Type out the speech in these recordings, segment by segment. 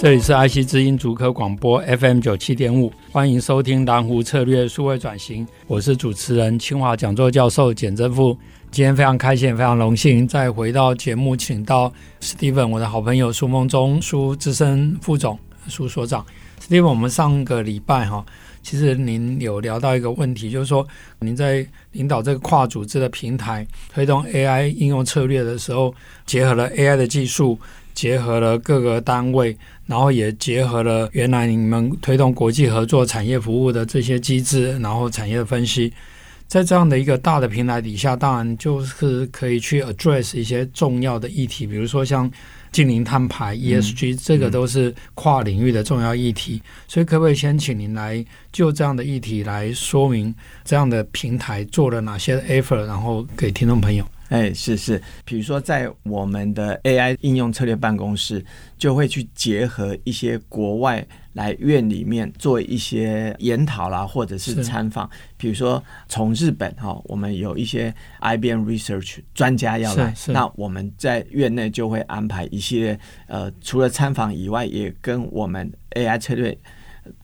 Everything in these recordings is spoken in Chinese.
这里是爱惜之音主科广播 FM 九七点五，欢迎收听蓝湖策略数位转型，我是主持人清华讲座教授简正富。今天非常开心，非常荣幸再回到节目，请到 Steven，我的好朋友苏梦中苏资深副总苏所长。Steven，我们上个礼拜哈，其实您有聊到一个问题，就是说您在领导这个跨组织的平台推动 AI 应用策略的时候，结合了 AI 的技术。结合了各个单位，然后也结合了原来你们推动国际合作、产业服务的这些机制，然后产业分析，在这样的一个大的平台底下，当然就是可以去 address 一些重要的议题，比如说像近零碳排、ESG，这个都是跨领域的重要议题。所以，可不可以先请您来就这样的议题来说明这样的平台做了哪些 effort，然后给听众朋友。哎，是是，比如说在我们的 AI 应用策略办公室，就会去结合一些国外来院里面做一些研讨啦，或者是参访。比如说从日本哈，我们有一些 IBM Research 专家要来，那我们在院内就会安排一些呃，除了参访以外，也跟我们 AI 策略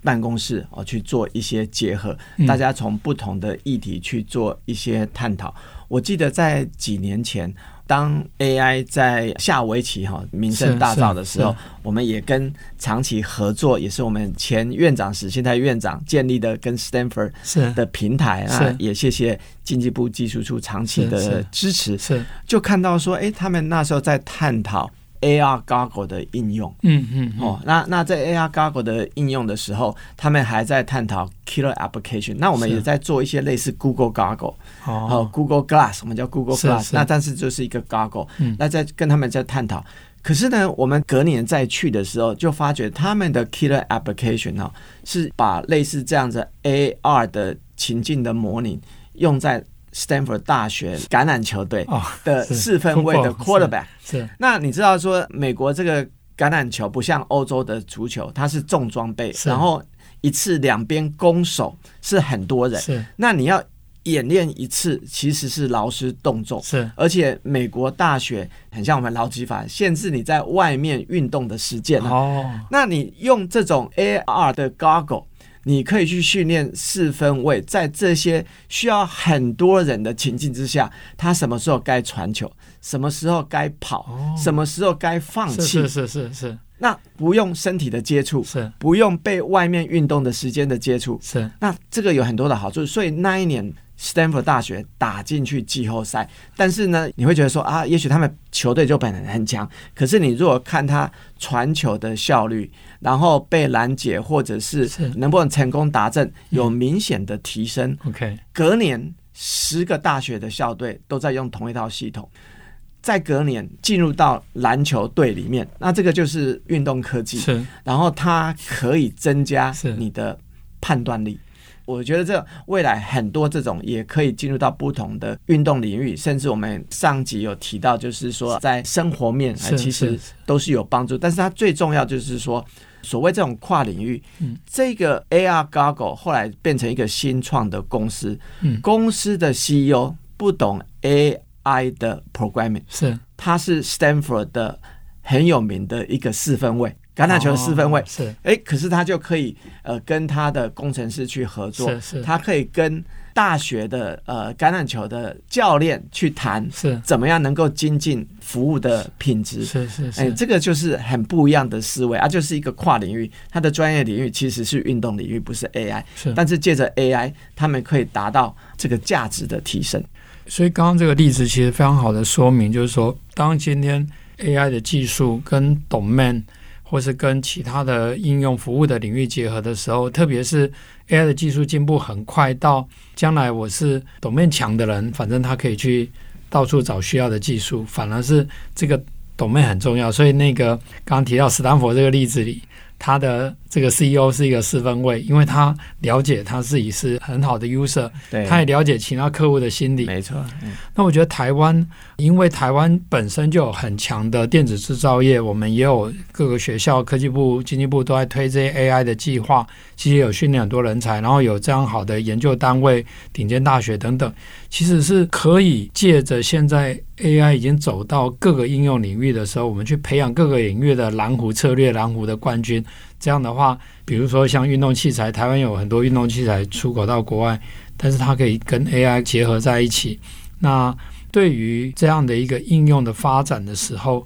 办公室哦去做一些结合，大家从不同的议题去做一些探讨。我记得在几年前，当 AI 在下围棋哈名声大噪的时候，我们也跟长期合作，也是我们前院长史现在院长建立的跟 Stanford 的平台啊，也谢谢经济部技术处长期的支持，是。就看到说，哎，他们那时候在探讨。AR Goggle 的应用，嗯嗯，哦，那那在 AR Goggle 的应用的时候，他们还在探讨 Killer Application。那我们也在做一些类似 Google Goggle，哦，Google Glass，我们叫 Google Glass。那但是就是一个 Goggle，那在跟他们在探讨。可是呢，我们隔年再去的时候，就发觉他们的 Killer Application 哦，是把类似这样子 AR 的情境的模拟用在。Stanford 大学橄榄球队的四分卫的 quarterback，是。那你知道说，美国这个橄榄球不像欧洲的足球，它是重装备，然后一次两边攻守是很多人，是。那你要演练一次，其实是劳师动众，是。而且美国大学很像我们劳基法，限制你在外面运动的时间哦。那你用这种 AR 的 goggle。你可以去训练四分位，在这些需要很多人的情境之下，他什么时候该传球，什么时候该跑，什么时候该放弃，是是是是。那不用身体的接触，是不用被外面运动的时间的接触，是。那这个有很多的好处，所以那一年。Stanford 大学打进去季后赛，但是呢，你会觉得说啊，也许他们球队就本来很强，可是你如果看他传球的效率，然后被拦截或者是能不能成功达阵，有明显的提升。OK，隔年十个大学的校队都在用同一套系统，在隔年进入到篮球队里面，那这个就是运动科技，是，然后它可以增加你的判断力。我觉得这未来很多这种也可以进入到不同的运动领域，甚至我们上集有提到，就是说在生活面其实都是有帮助。但是它最重要就是说，所谓这种跨领域，这个 AR Goggle 后来变成一个新创的公司，公司的 CEO 不懂 AI 的 programming，是他是 Stanford 的很有名的一个四分卫。橄榄球四分位、哦、是，哎、欸，可是他就可以呃跟他的工程师去合作，是是，他可以跟大学的呃橄榄球的教练去谈，是。怎么样能够精进服务的品质，是是是，哎、欸，这个就是很不一样的思维啊，就是一个跨领域，他的专业领域其实是运动领域，不是 AI，是，但是借着 AI，他们可以达到这个价值的提升。所以刚刚这个例子其实非常好的说明，就是说，当今天 AI 的技术跟 domain 或是跟其他的应用服务的领域结合的时候，特别是 AI 的技术进步很快，到将来我是懂面墙的人，反正他可以去到处找需要的技术，反而是这个懂面很重要，所以那个刚刚提到斯坦福这个例子里。他的这个 CEO 是一个四分位，因为他了解他自己是很好的 user，他也了解其他客户的心理。没错。嗯、那我觉得台湾，因为台湾本身就有很强的电子制造业，我们也有各个学校、科技部、经济部都在推这些 AI 的计划，其实有训练很多人才，然后有这样好的研究单位、顶尖大学等等，其实是可以借着现在 AI 已经走到各个应用领域的时候，我们去培养各个领域的蓝湖策略、蓝湖的冠军。这样的话，比如说像运动器材，台湾有很多运动器材出口到国外，但是它可以跟 AI 结合在一起。那对于这样的一个应用的发展的时候，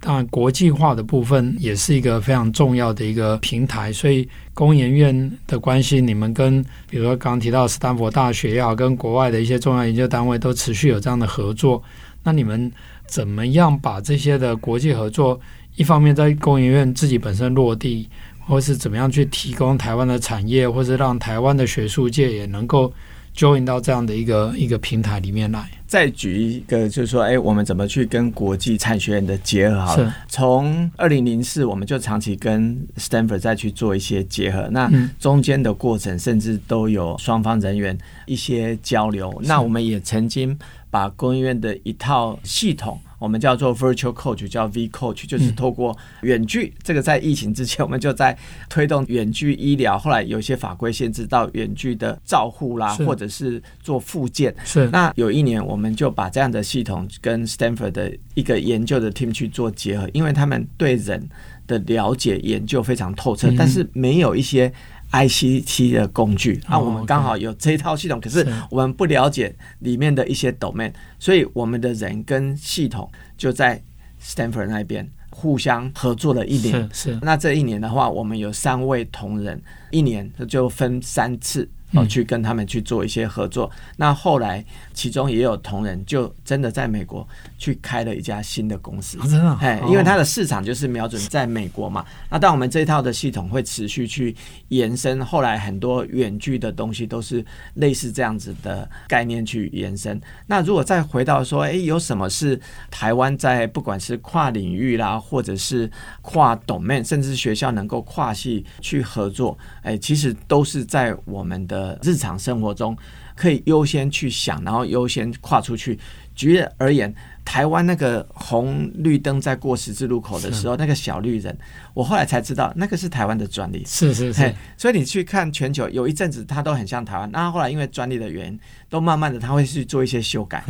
当然国际化的部分也是一个非常重要的一个平台。所以工研院的关系，你们跟比如说刚提到斯坦福大学也好，跟国外的一些重要研究单位都持续有这样的合作。那你们怎么样把这些的国际合作？一方面在工研院自己本身落地，或是怎么样去提供台湾的产业，或是让台湾的学术界也能够 join 到这样的一个一个平台里面来。再举一个，就是说，哎，我们怎么去跟国际产学研的结合？好了，从二零零四我们就长期跟 Stanford 再去做一些结合，那中间的过程甚至都有双方人员一些交流。那我们也曾经把工研院的一套系统。我们叫做 Virtual Coach，叫 V Coach，就是透过远距。这个在疫情之前，我们就在推动远距医疗。后来有些法规限制到远距的照护啦，或者是做复健。是。那有一年，我们就把这样的系统跟 Stanford 的一个研究的 team 去做结合，因为他们对人的了解研究非常透彻，但是没有一些。ICT 的工具啊，我们刚好有这一套系统，可是我们不了解里面的一些 domain，所以我们的人跟系统就在 Stanford 那边互相合作了一年。是，是。那这一年的话，我们有三位同仁，一年就分三次。哦，去跟他们去做一些合作。嗯、那后来，其中也有同仁就真的在美国去开了一家新的公司。哦、真的，哎，因为它的市场就是瞄准在美国嘛。哦、那但我们这一套的系统会持续去延伸，后来很多远距的东西都是类似这样子的概念去延伸。那如果再回到说，哎，有什么是台湾在不管是跨领域啦，或者是跨 domain，甚至学校能够跨系去合作，哎，其实都是在我们的。呃，日常生活中可以优先去想，然后优先跨出去。举例而言，台湾那个红绿灯在过十字路口的时候，那个小绿人，我后来才知道，那个是台湾的专利。是是是。所以你去看全球，有一阵子它都很像台湾，那后来因为专利的原因，都慢慢的他会去做一些修改。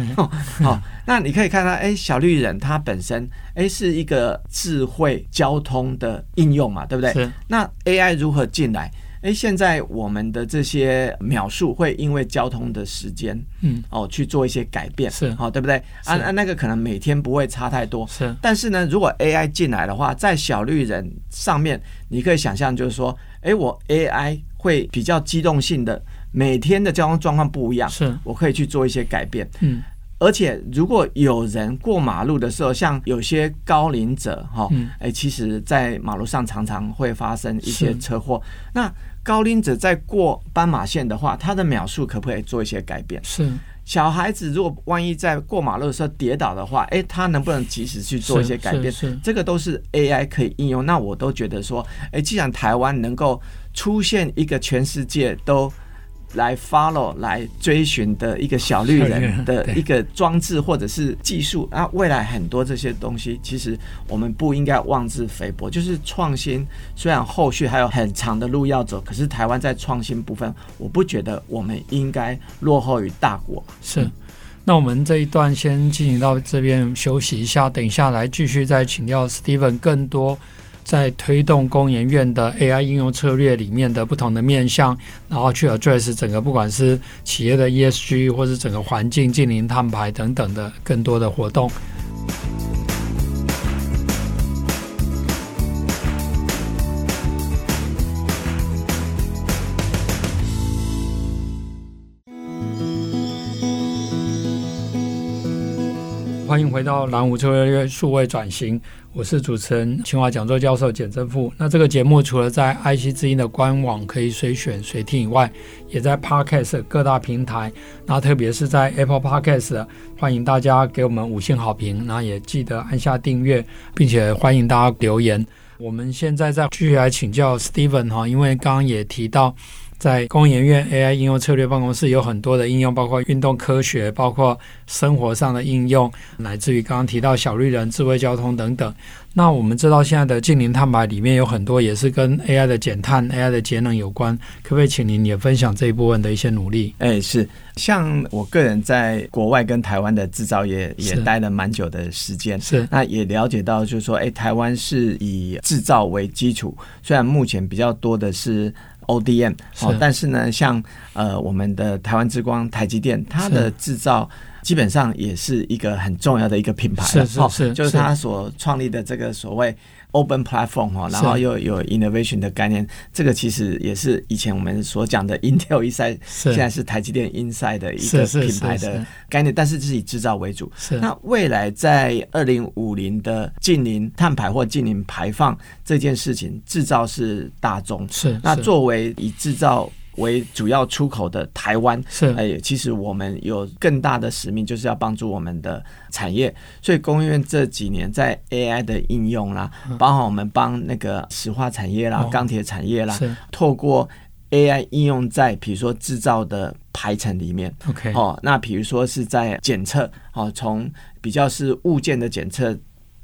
好，那你可以看到，哎，小绿人它本身，哎，是一个智慧交通的应用嘛，对不对？是。那 AI 如何进来？哎，现在我们的这些描述会因为交通的时间，嗯，哦，去做一些改变，是，哦，对不对？啊啊，那个可能每天不会差太多，是。但是呢，如果 AI 进来的话，在小绿人上面，你可以想象，就是说，哎，我 AI 会比较机动性的，每天的交通状况不一样，是，我可以去做一些改变，嗯。而且，如果有人过马路的时候，像有些高龄者，哈，哎，其实，在马路上常常会发生一些车祸，那。高龄者在过斑马线的话，他的秒数可不可以做一些改变？是小孩子如果万一在过马路的时候跌倒的话，诶，他能不能及时去做一些改变？这个都是 AI 可以应用。那我都觉得说，诶，既然台湾能够出现一个全世界都。来 follow 来追寻的一个小绿人的一个装置或者是技术啊，未来很多这些东西，其实我们不应该妄自菲薄。就是创新，虽然后续还有很长的路要走，可是台湾在创新部分，我不觉得我们应该落后于大国。是，那我们这一段先进行到这边休息一下，等一下来继续再请教 Steven 更多。在推动工研院的 AI 应用策略里面的不同的面向，然后去 address 整个不管是企业的 ESG 或是整个环境净零碳排等等的更多的活动。欢迎回到蓝湖策略数位转型，我是主持人清华讲座教授简正富。那这个节目除了在 IC 之音的官网可以随选随听以外，也在 Podcast 各大平台，那特别是在 Apple Podcast，欢迎大家给我们五星好评，那也记得按下订阅，并且欢迎大家留言。我们现在再继续来请教 Steven 哈，因为刚刚也提到。在工研院 AI 应用策略办公室有很多的应用，包括运动科学，包括生活上的应用，乃至于刚刚提到小绿人、智慧交通等等。那我们知道现在的净零碳排里面有很多也是跟 AI 的减碳、AI 的节能有关，可不可以请您也分享这一部分的一些努力？哎，是，像我个人在国外跟台湾的制造业也待了蛮久的时间，是，那也了解到就是说，哎，台湾是以制造为基础，虽然目前比较多的是。ODM 哦，但是呢，像呃我们的台湾之光台积电，它的制造基本上也是一个很重要的一个品牌，是是是，就是它所创立的这个所谓。Open Platform 哈，然后又有 Innovation 的概念，这个其实也是以前我们所讲的 Intel Inside，现在是台积电 Inside 的一个品牌的概念，但是是以制造为主。是那未来在二零五零的近零碳排或近零排放这件事情，制造是大宗。是那作为以制造。为主要出口的台湾是哎，其实我们有更大的使命，就是要帮助我们的产业。所以工业院这几年在 AI 的应用啦，包括我们帮那个石化产业啦、钢铁产业啦，透过 AI 应用在比如说制造的排程里面。OK，哦，那比如说是在检测，哦，从比较是物件的检测。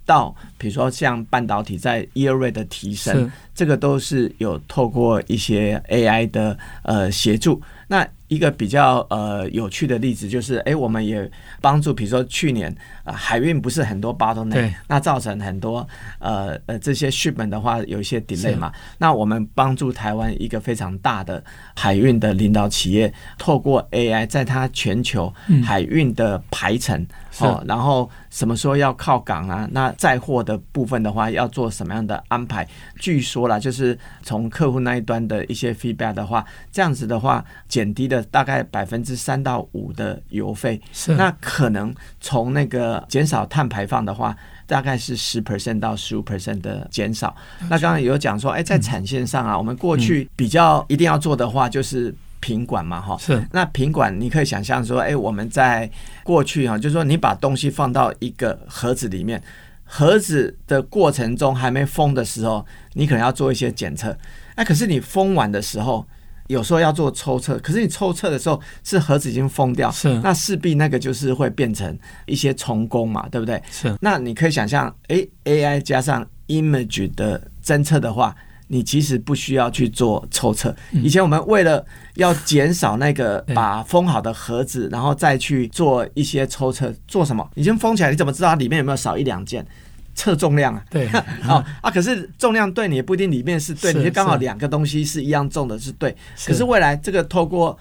到比如说像半导体在 yield rate 的提升，这个都是有透过一些 AI 的呃协助。那一个比较呃有趣的例子就是，哎，我们也帮助，比如说去年啊、呃、海运不是很多 bottleneck，那造成很多呃呃这些 shipment 的话有一些 delay 嘛。那我们帮助台湾一个非常大的海运的领导企业，透过 AI 在它全球海运的排程、嗯、哦，然后什么时候要靠港啊？那载货的部分的话要做什么样的安排？据说啦，就是从客户那一端的一些 feedback 的话，这样子的话减低的。大概百分之三到五的油费，是那可能从那个减少碳排放的话，大概是十 percent 到十五 percent 的减少。那刚刚有讲说，哎，在产线上啊，我们过去比较一定要做的话，就是品管嘛，哈。是那品管，你可以想象说，哎，我们在过去哈，就是说你把东西放到一个盒子里面，盒子的过程中还没封的时候，你可能要做一些检测。哎，可是你封完的时候。有时候要做抽测，可是你抽测的时候是盒子已经封掉，是那势必那个就是会变成一些重工嘛，对不对？是那你可以想象，诶，AI 加上 image 的侦测的话，你其实不需要去做抽测。以前我们为了要减少那个 把封好的盒子，然后再去做一些抽测，做什么？已经封起来，你怎么知道它里面有没有少一两件？测重量啊，对，哦啊，可是重量对你也不一定里面是对，是你就刚好两个东西是一样重的，是对。是可是未来这个透过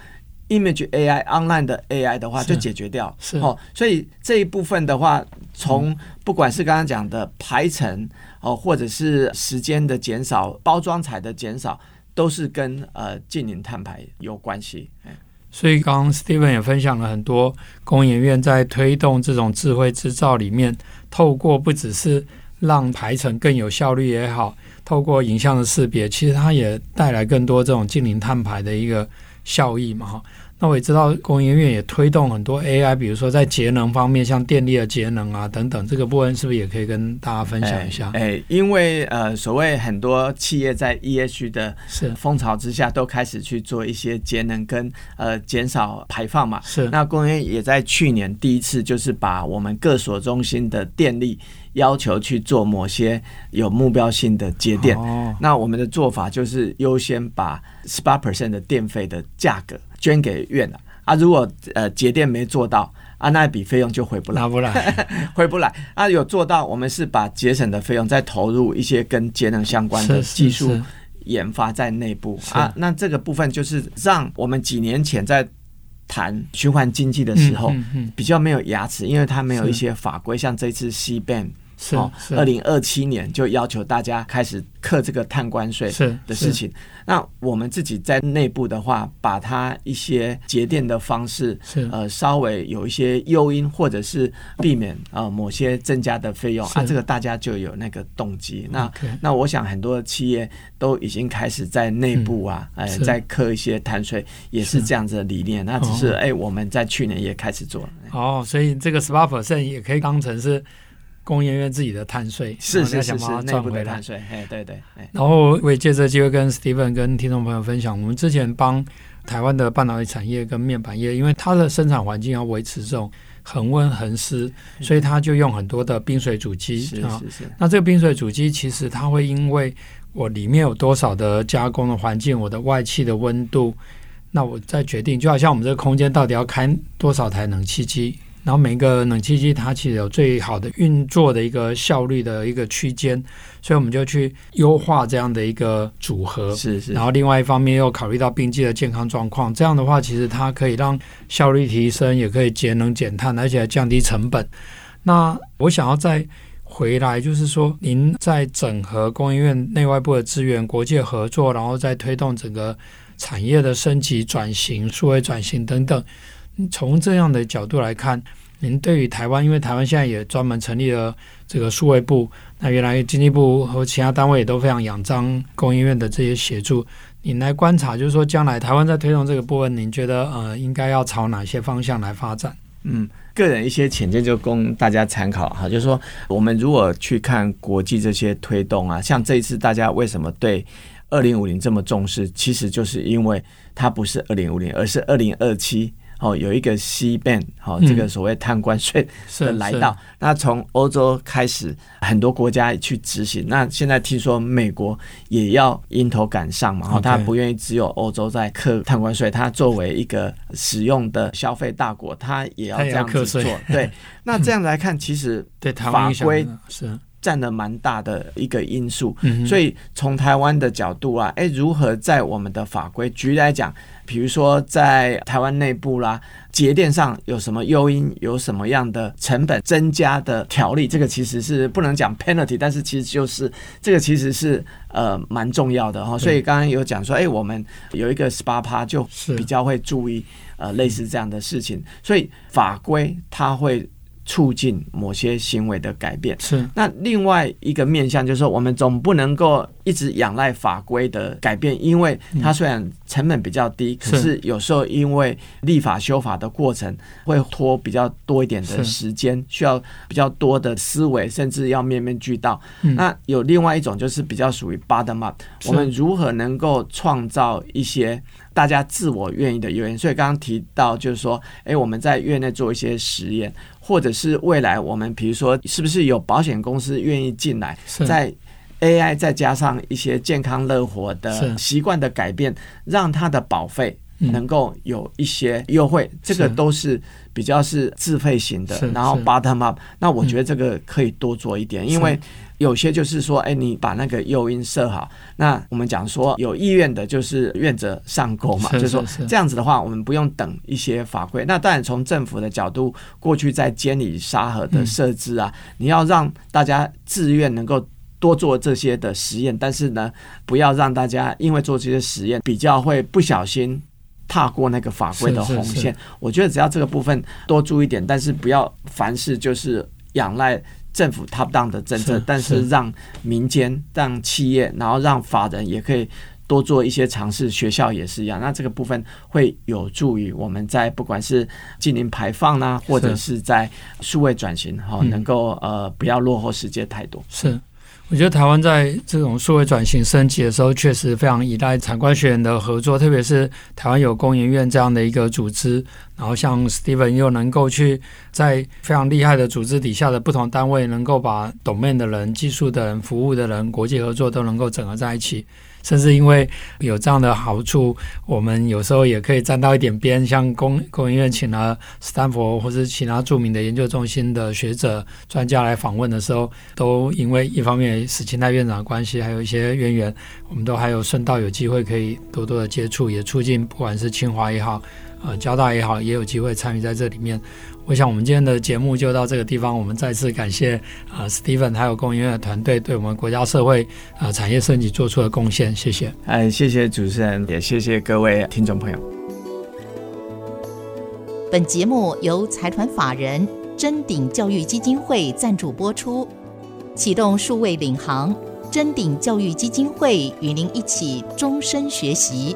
image AI online 的 AI 的话就解决掉，是哦。所以这一部分的话，从不管是刚刚讲的排程哦，或者是时间的减少、包装材的减少，都是跟呃近零碳排有关系。所以刚刚 Steven 也分享了很多工研院在推动这种智慧制造里面。透过不只是让排程更有效率也好，透过影像的识别，其实它也带来更多这种近零碳排的一个效益嘛哈。那我也知道工研院也推动很多 AI，比如说在节能方面，像电力的节能啊等等，这个部分是不是也可以跟大家分享一下？哎，哎，因为呃，所谓很多企业在 ESG 的风潮之下，都开始去做一些节能跟呃减少排放嘛。是。那工研院也在去年第一次就是把我们各所中心的电力要求去做某些有目标性的节电。哦。那我们的做法就是优先把十八 percent 的电费的价格。捐给院了啊！如果呃节电没做到啊，那一笔费用就回不来，不来，回不来啊！有做到，我们是把节省的费用再投入一些跟节能相关的技术研发在内部啊。那这个部分就是让我们几年前在谈循环经济的时候比较没有牙齿，因为它没有一些法规，像这次 CBAM 是二零二七年就要求大家开始课这个碳关税的事情。那我们自己在内部的话，把它一些节电的方式，呃，稍微有一些诱因，或者是避免呃某些增加的费用啊，这个大家就有那个动机。那那我想很多企业都已经开始在内部啊，哎、嗯，在课一些碳税，也是这样子的理念。那只是哎，我们在去年也开始做了。哦，所以这个十八 percent 也可以当成是。工研院自己的碳税是是是是内部的碳税，哎对对。然后我也借这机会跟 Steven 跟听众朋友分享，我们之前帮台湾的半导体产业跟面板业，因为它的生产环境要维持这种恒温恒湿，所以它就用很多的冰水主机啊。是是是。那这个冰水主机其实它会因为我里面有多少的加工的环境，我的外气的温度，那我再决定，就好像我们这个空间到底要开多少台冷气机。然后每一个冷气机它其实有最好的运作的一个效率的一个区间，所以我们就去优化这样的一个组合。是是。然后另外一方面又考虑到冰机的健康状况，这样的话其实它可以让效率提升，也可以节能减碳，而且降低成本。那我想要再回来，就是说您在整合供应链内外部的资源、国际合作，然后再推动整个产业的升级转型、数位转型等等。从这样的角度来看，您对于台湾，因为台湾现在也专门成立了这个数位部，那原来经济部和其他单位也都非常仰仗工研院的这些协助。您来观察，就是说将来台湾在推动这个部分，您觉得呃应该要朝哪些方向来发展？嗯，个人一些浅见就供大家参考哈，就是说我们如果去看国际这些推动啊，像这一次大家为什么对二零五零这么重视，其实就是因为它不是二零五零，而是二零二七。哦，有一个 CBAM，好，这个所谓碳关税的来到，嗯、那从欧洲开始，很多国家去执行。那现在听说美国也要迎头赶上嘛，哦，他不愿意只有欧洲在课碳关税，他作为一个使用的消费大国，他也要这样子做。对，那这样来看，其实 法规是占了蛮大的一个因素。所以从台湾的角度啊，哎，如何在我们的法规，举例来讲。比如说，在台湾内部啦，节电上有什么诱因，有什么样的成本增加的条例，这个其实是不能讲 penalty，但是其实就是这个其实是呃蛮重要的哈。所以刚刚有讲说，哎，我们有一个十八趴就比较会注意呃类似这样的事情，所以法规它会。促进某些行为的改变是。那另外一个面向就是说，我们总不能够一直仰赖法规的改变，因为它虽然成本比较低，可是有时候因为立法修法的过程会拖比较多一点的时间，需要比较多的思维，甚至要面面俱到。那有另外一种就是比较属于 bottom up，我们如何能够创造一些大家自我愿意的诱因？所以刚刚提到就是说，哎，我们在院内做一些实验。或者是未来我们比如说是不是有保险公司愿意进来，在 AI 再加上一些健康乐活的习惯的改变，让它的保费能够有一些优惠，这个都是比较是自费型的。然后 bottom up，那我觉得这个可以多做一点，因为。有些就是说，哎，你把那个诱因设好，那我们讲说有意愿的，就是愿者上钩嘛，就是说这样子的话，我们不用等一些法规。那当然从政府的角度，过去在监理沙盒的设置啊，你要让大家自愿能够多做这些的实验，但是呢，不要让大家因为做这些实验比较会不小心踏过那个法规的红线。我觉得只要这个部分多注意点，但是不要凡事就是仰赖。政府 top down 的政策，但是让民间、让企业，然后让法人也可以多做一些尝试，学校也是一样。那这个部分会有助于我们在不管是近零排放呢，或者是在数位转型哈，能够呃不要落后世界太多。是。我觉得台湾在这种数位转型升级的时候，确实非常依赖产官学研的合作，特别是台湾有工研院这样的一个组织，然后像 Steven 又能够去在非常厉害的组织底下的不同单位，能够把 domain 的人、技术的人、服务的人、国际合作都能够整合在一起。甚至因为有这样的好处，我们有时候也可以沾到一点边。像公公学院请了斯坦福或是其他著名的研究中心的学者专家来访问的时候，都因为一方面，史清泰院长的关系还有一些渊源，我们都还有顺道有机会可以多多的接触，也促进不管是清华也好，呃，交大也好，也有机会参与在这里面。我想我们今天的节目就到这个地方，我们再次感谢啊、呃、Steven 还有工研院的团队对我们国家社会啊、呃、产业升级做出的贡献，谢谢。哎，谢谢主持人，也谢谢各位听众朋友。本节目由财团法人臻鼎教育基金会赞助播出，启动数位领航，臻鼎教育基金会与您一起终身学习。